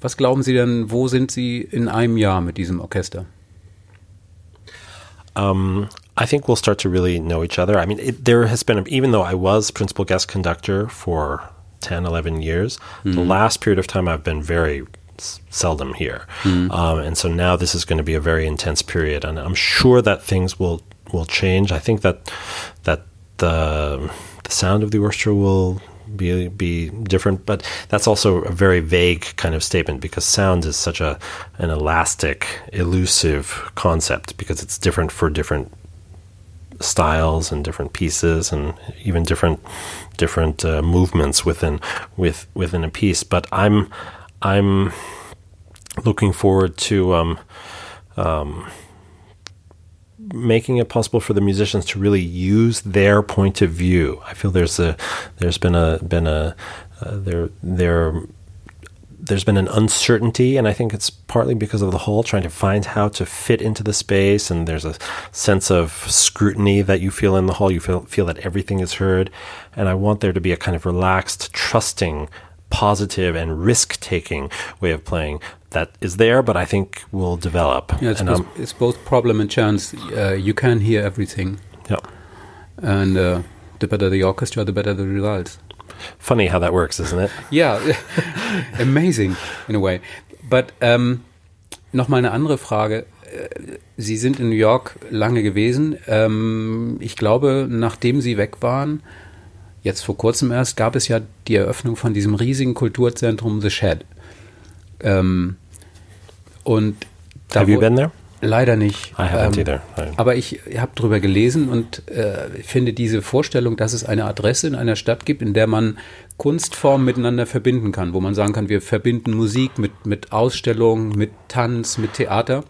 Was glauben Sie denn, wo sind Sie in einem Jahr mit diesem Orchester? um, I think we'll start to really know each other. I mean, it, there has been, even though I was principal guest conductor for 10, 11 years, the last period of time I've been very seldom here. Um, and so now this is going to be a very intense period. And I'm sure that things will, will change. I think that, that the, the sound of the orchestra will be be different, but that's also a very vague kind of statement because sound is such a an elastic, elusive concept because it's different for different styles and different pieces and even different different uh, movements within with within a piece. But I'm I'm looking forward to um, um, making it possible for the musicians to really use their point of view. I feel there's a there's been a been a uh, there there there's been an uncertainty, and I think it's partly because of the hall trying to find how to fit into the space, and there's a sense of scrutiny that you feel in the hall. You feel feel that everything is heard, and I want there to be a kind of relaxed, trusting, positive, and risk taking way of playing that is there, but I think will develop. Yeah, it's, and both, it's both problem and chance. Uh, you can hear everything, yeah. and uh, the better the orchestra, the better the results. Funny how that works, isn't it? Ja, amazing in a way. But ähm, noch mal eine andere Frage. Äh, Sie sind in New York lange gewesen. Ähm, ich glaube, nachdem Sie weg waren, jetzt vor kurzem erst, gab es ja die Eröffnung von diesem riesigen Kulturzentrum The Shed. Ähm, und da Have you been there? Leider nicht. Ähm, aber ich habe drüber gelesen und äh, finde diese Vorstellung, dass es eine Adresse in einer Stadt gibt, in der man Kunstformen miteinander verbinden kann, wo man sagen kann, wir verbinden Musik mit, mit Ausstellungen, mit Tanz, mit Theater.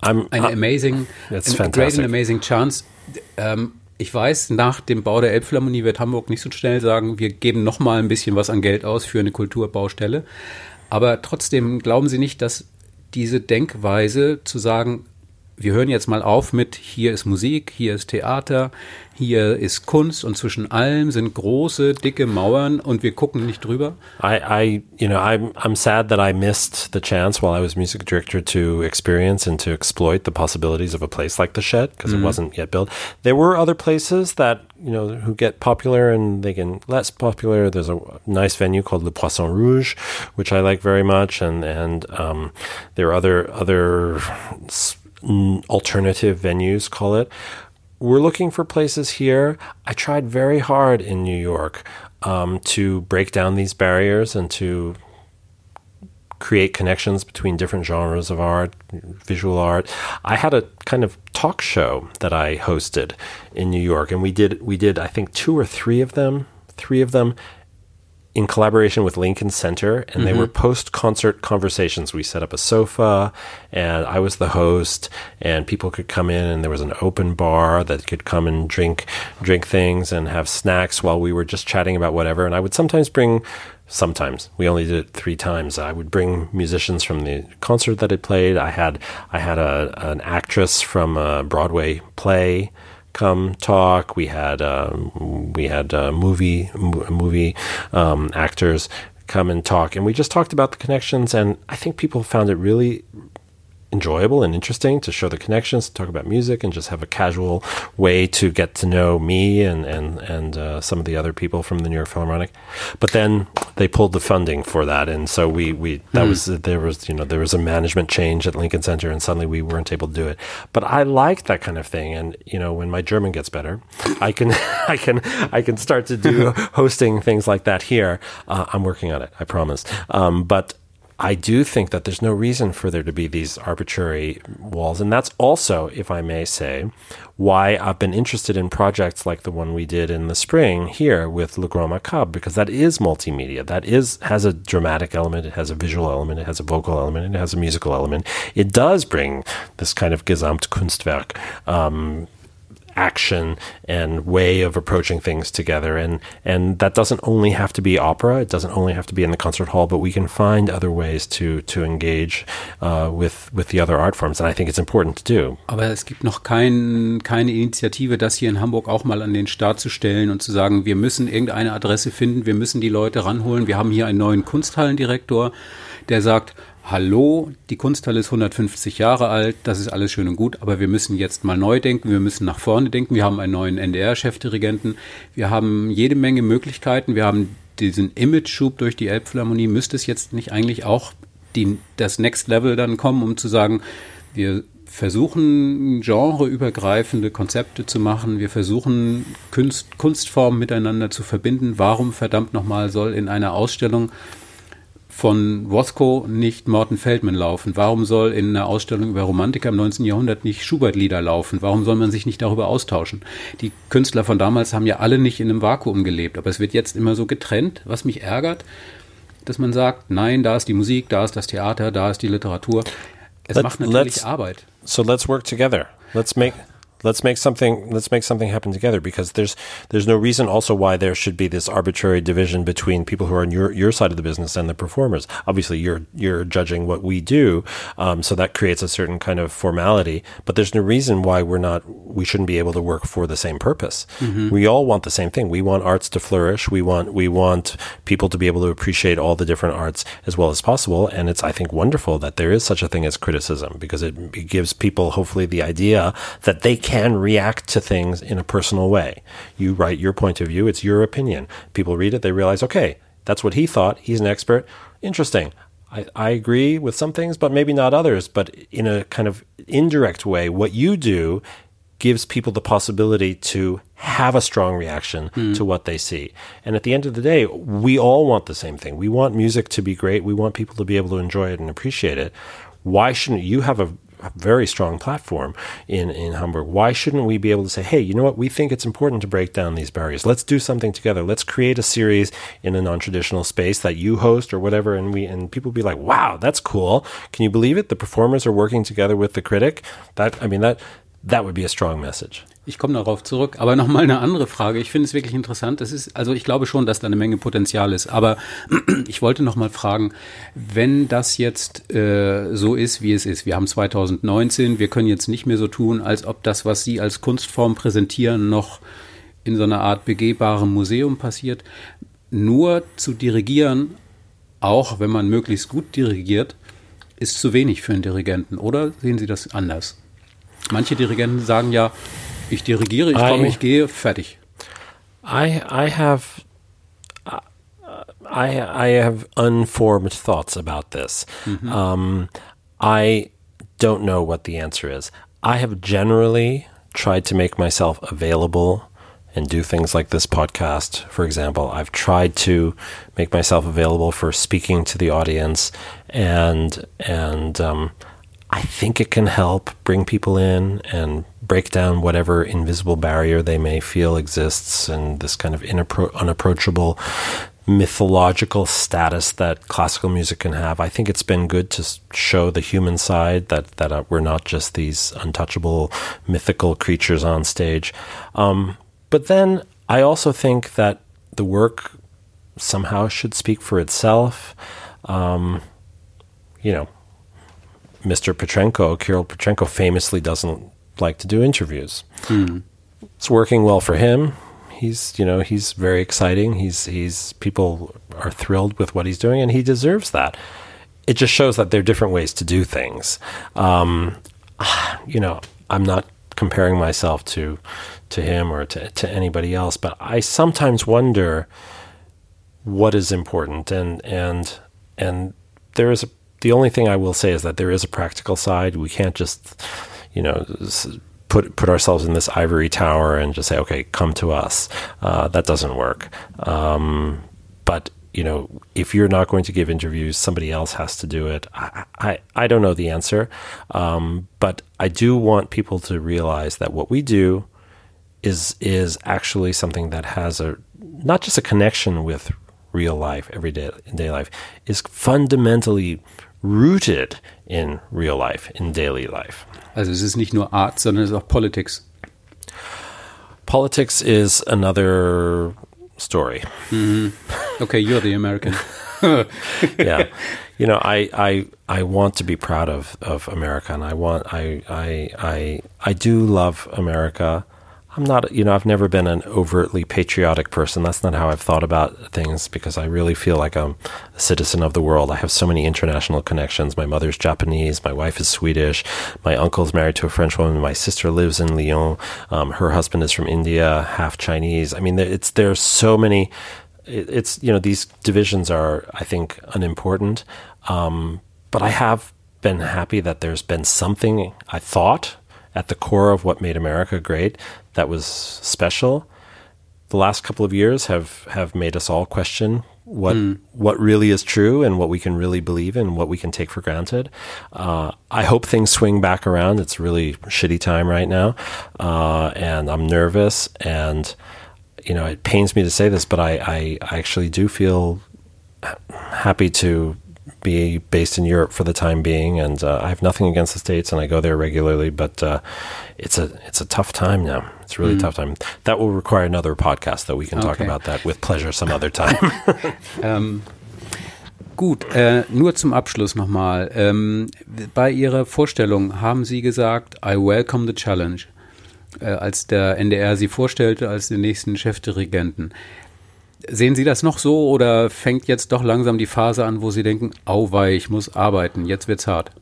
I'm, Eine I- amazing, a great and amazing chance. Ähm, Ich weiß, nach dem Bau der Elbphilharmonie wird Hamburg nicht so schnell sagen, wir geben noch mal ein bisschen was an Geld aus für eine Kulturbaustelle. Aber trotzdem glauben Sie nicht, dass diese Denkweise zu sagen, wir hören jetzt mal auf mit hier ist Musik, hier ist Theater, hier ist Kunst und zwischen allem sind große, dicke Mauern und wir gucken nicht drüber. I, I you know, I'm, I'm sad that I missed the chance while I was music director to experience and to exploit the possibilities of a place like the Shed because mm. it wasn't yet built. There were other places that, you know, who get popular and they get less popular. There's a nice venue called Le Poisson Rouge, which I like very much. And, and, um, there are other, other, alternative venues, call it. We're looking for places here. I tried very hard in New York um, to break down these barriers and to create connections between different genres of art, visual art. I had a kind of talk show that I hosted in New York, and we did we did I think two or three of them, three of them in collaboration with Lincoln Center, and mm-hmm. they were post concert conversations. We set up a sofa, and I was the host, and people could come in, and there was an open bar that could come and drink drink things and have snacks while we were just chatting about whatever. And I would sometimes bring. Sometimes we only did it three times. I would bring musicians from the concert that I played. I had I had a an actress from a Broadway play come talk. We had um, we had uh, movie movie um, actors come and talk, and we just talked about the connections. And I think people found it really enjoyable and interesting to show the connections, to talk about music, and just have a casual way to get to know me and and and uh, some of the other people from the New York Philharmonic. But then they pulled the funding for that, and so we we that mm. was there was you know there was a management change at Lincoln Center, and suddenly we weren't able to do it. But I like that kind of thing, and you know when my German gets better, I can I can I can start to do hosting things like that here. Uh, I'm working on it, I promise. Um, but I do think that there's no reason for there to be these arbitrary walls. And that's also, if I may say, why I've been interested in projects like the one we did in the spring here with Le Grand Macabre, because that is multimedia. That is has a dramatic element, it has a visual element, it has a vocal element, it has a musical element. It does bring this kind of Gesamtkunstwerk um, action and way of approaching things together. And and that doesn't only have to be opera. It doesn't only have to be in the concert hall. But we can find other ways to to engage uh, with with the other art forms. And I think it's important to do. Aber es gibt noch kein, keine Initiative, das hier in Hamburg auch mal an den Start zu stellen und zu sagen, wir müssen irgendeine Adresse finden, wir müssen die Leute ranholen. Wir haben hier einen neuen Kunsthallendirektor, der sagt, hallo, die Kunsthalle ist 150 Jahre alt, das ist alles schön und gut, aber wir müssen jetzt mal neu denken, wir müssen nach vorne denken, wir haben einen neuen NDR-Chefdirigenten, wir haben jede Menge Möglichkeiten, wir haben diesen Image-Schub durch die Elbphilharmonie, müsste es jetzt nicht eigentlich auch die, das Next Level dann kommen, um zu sagen, wir versuchen genreübergreifende Konzepte zu machen, wir versuchen Kunst, Kunstformen miteinander zu verbinden. Warum verdammt nochmal soll in einer Ausstellung von Wosko nicht Morten Feldman laufen? Warum soll in einer Ausstellung über Romantiker im 19. Jahrhundert nicht Schubert-Lieder laufen? Warum soll man sich nicht darüber austauschen? Die Künstler von damals haben ja alle nicht in einem Vakuum gelebt, aber es wird jetzt immer so getrennt, was mich ärgert, dass man sagt, nein, da ist die Musik, da ist das Theater, da ist die Literatur. Es Let, macht natürlich Arbeit. So let's work together. Let's make let's make something let's make something happen together because there's there's no reason also why there should be this arbitrary division between people who are on your your side of the business and the performers. Obviously, you're you're judging what we do, um, so that creates a certain kind of formality. But there's no reason why we're not we shouldn't be able to work for the same purpose. Mm-hmm. We all want the same thing. We want arts to flourish. We want we want people to be able to appreciate all the different arts as well as possible. And it's I think wonderful that there is such a thing as criticism because it, it gives people hopefully the idea that they can react to things in a personal way. You write your point of view, it's your opinion. People read it, they realize, okay, that's what he thought. He's an expert. Interesting. I, I agree with some things, but maybe not others. But in a kind of indirect way, what you do gives people the possibility to have a strong reaction mm. to what they see. And at the end of the day, we all want the same thing. We want music to be great. We want people to be able to enjoy it and appreciate it. Why shouldn't you have a very strong platform in, in Hamburg. Why shouldn't we be able to say, hey, you know what? We think it's important to break down these barriers. Let's do something together. Let's create a series in a non-traditional space that you host or whatever. And we, and people be like, wow, that's cool. Can you believe it? The performers are working together with the critic. That, I mean, that, that would be a strong message. Ich komme darauf zurück, aber nochmal eine andere Frage. Ich finde es wirklich interessant. Das ist, also ich glaube schon, dass da eine Menge Potenzial ist. Aber ich wollte nochmal fragen, wenn das jetzt äh, so ist, wie es ist. Wir haben 2019, wir können jetzt nicht mehr so tun, als ob das, was Sie als Kunstform präsentieren, noch in so einer Art begehbarem Museum passiert. Nur zu dirigieren, auch wenn man möglichst gut dirigiert, ist zu wenig für einen Dirigenten. Oder sehen Sie das anders? Manche Dirigenten sagen ja, ich dirigiere, ich komme, ich gehe, fertig. I I have I I have unformed thoughts about this. Mm-hmm. Um, I don't know what the answer is. I have generally tried to make myself available and do things like this podcast, for example. I've tried to make myself available for speaking to the audience, and and um, I think it can help bring people in and break down whatever invisible barrier they may feel exists and this kind of inappro- unapproachable mythological status that classical music can have. I think it's been good to show the human side that that uh, we're not just these untouchable mythical creatures on stage. Um, but then I also think that the work somehow should speak for itself. Um, you know, Mr. Petrenko, Kirill Petrenko, famously doesn't like to do interviews. Mm. It's working well for him. He's, you know, he's very exciting. He's, he's, people are thrilled with what he's doing, and he deserves that. It just shows that there are different ways to do things. Um, you know, I'm not comparing myself to to him or to, to anybody else, but I sometimes wonder what is important and and and there is a the only thing I will say is that there is a practical side. We can't just, you know, put put ourselves in this ivory tower and just say, okay, come to us. Uh, that doesn't work. Um, but you know, if you're not going to give interviews, somebody else has to do it. I I, I don't know the answer, um, but I do want people to realize that what we do is is actually something that has a not just a connection with real life, everyday day life, is fundamentally rooted in real life, in daily life. Also es ist nicht nur Art, sondern es ist auch Politics. Politics is another story. Mm-hmm. Okay, you're the American. yeah, you know, I, I I want to be proud of, of America, and I want I I I I do love America. I'm not, you know, I've never been an overtly patriotic person. That's not how I've thought about things because I really feel like I'm a citizen of the world. I have so many international connections. My mother's Japanese, my wife is Swedish, my uncle's married to a French woman, my sister lives in Lyon, um, her husband is from India, half Chinese. I mean, it's there's so many. It's you know these divisions are I think unimportant, um, but I have been happy that there's been something I thought at the core of what made America great that was special. The last couple of years have, have made us all question what mm. what really is true and what we can really believe in, what we can take for granted. Uh, I hope things swing back around. It's a really shitty time right now, uh, and I'm nervous. And you know, it pains me to say this, but I, I, I actually do feel happy to be based in Europe for the time being, and uh, I have nothing against the states, and I go there regularly. But uh, it's a it's a tough time now. It's a really mm. tough time. That will require another podcast, though. We can okay. talk about that with pleasure some other time. ähm, gut, äh, nur zum Abschluss nochmal. Ähm, bei Ihrer Vorstellung haben Sie gesagt, I welcome the challenge, äh, als der NDR Sie vorstellte als den nächsten Chefdirigenten. Sehen Sie das noch so oder fängt jetzt doch langsam die Phase an, wo Sie denken, auweih, ich muss arbeiten, jetzt wird's hart?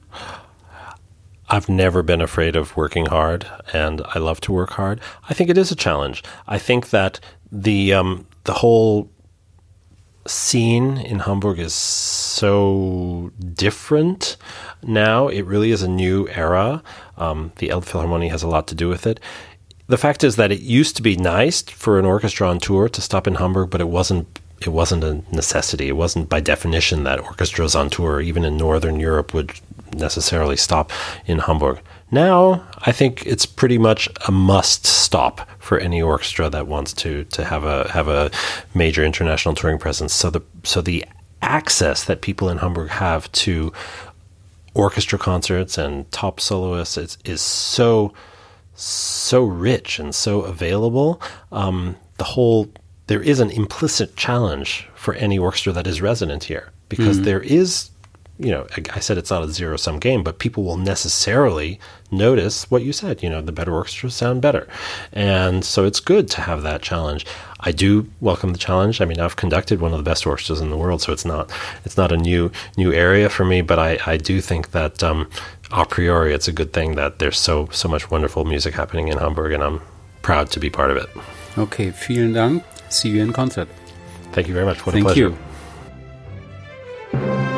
I've never been afraid of working hard, and I love to work hard. I think it is a challenge. I think that the um, the whole scene in Hamburg is so different now. It really is a new era. Um, the Elbphilharmonie has a lot to do with it the fact is that it used to be nice for an orchestra on tour to stop in Hamburg, but it wasn't it wasn't a necessity. It wasn't by definition that orchestras on tour, even in Northern Europe, would necessarily stop in Hamburg. Now, I think it's pretty much a must stop for any orchestra that wants to to have a have a major international touring presence. So the so the access that people in Hamburg have to orchestra concerts and top soloists is, is so so rich and so available. Um, the whole there is an implicit challenge for any orchestra that is resident here because mm-hmm. there is you know, I said it's not a zero sum game, but people will necessarily notice what you said. You know, the better orchestras sound better. And so it's good to have that challenge. I do welcome the challenge. I mean, I've conducted one of the best orchestras in the world, so it's not it's not a new new area for me, but I, I do think that um, a priori it's a good thing that there's so so much wonderful music happening in Hamburg and I'm proud to be part of it. Okay, vielen Dank. See you in concert. Thank you very much. What Thank a pleasure. You.